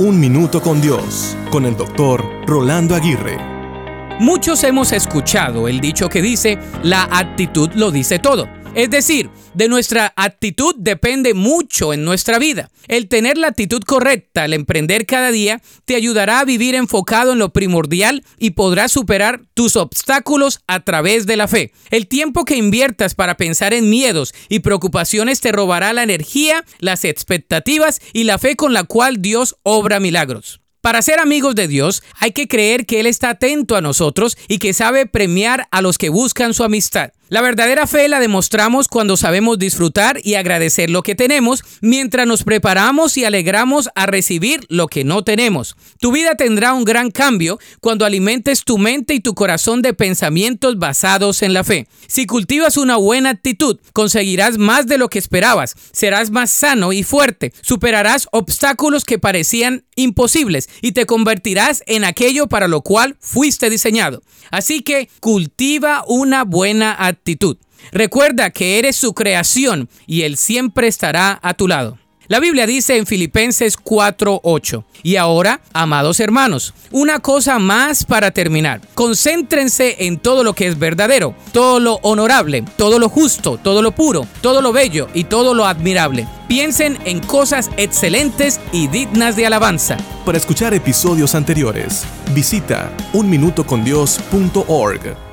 Un Minuto con Dios, con el doctor Rolando Aguirre. Muchos hemos escuchado el dicho que dice, la actitud lo dice todo. Es decir, de nuestra actitud depende mucho en nuestra vida. El tener la actitud correcta al emprender cada día te ayudará a vivir enfocado en lo primordial y podrás superar tus obstáculos a través de la fe. El tiempo que inviertas para pensar en miedos y preocupaciones te robará la energía, las expectativas y la fe con la cual Dios obra milagros. Para ser amigos de Dios hay que creer que Él está atento a nosotros y que sabe premiar a los que buscan su amistad. La verdadera fe la demostramos cuando sabemos disfrutar y agradecer lo que tenemos, mientras nos preparamos y alegramos a recibir lo que no tenemos. Tu vida tendrá un gran cambio cuando alimentes tu mente y tu corazón de pensamientos basados en la fe. Si cultivas una buena actitud, conseguirás más de lo que esperabas, serás más sano y fuerte, superarás obstáculos que parecían imposibles y te convertirás en aquello para lo cual fuiste diseñado. Así que cultiva una buena actitud actitud. Recuerda que eres su creación y Él siempre estará a tu lado. La Biblia dice en Filipenses 4:8, y ahora, amados hermanos, una cosa más para terminar. Concéntrense en todo lo que es verdadero, todo lo honorable, todo lo justo, todo lo puro, todo lo bello y todo lo admirable. Piensen en cosas excelentes y dignas de alabanza. Para escuchar episodios anteriores, visita unminutocondios.org.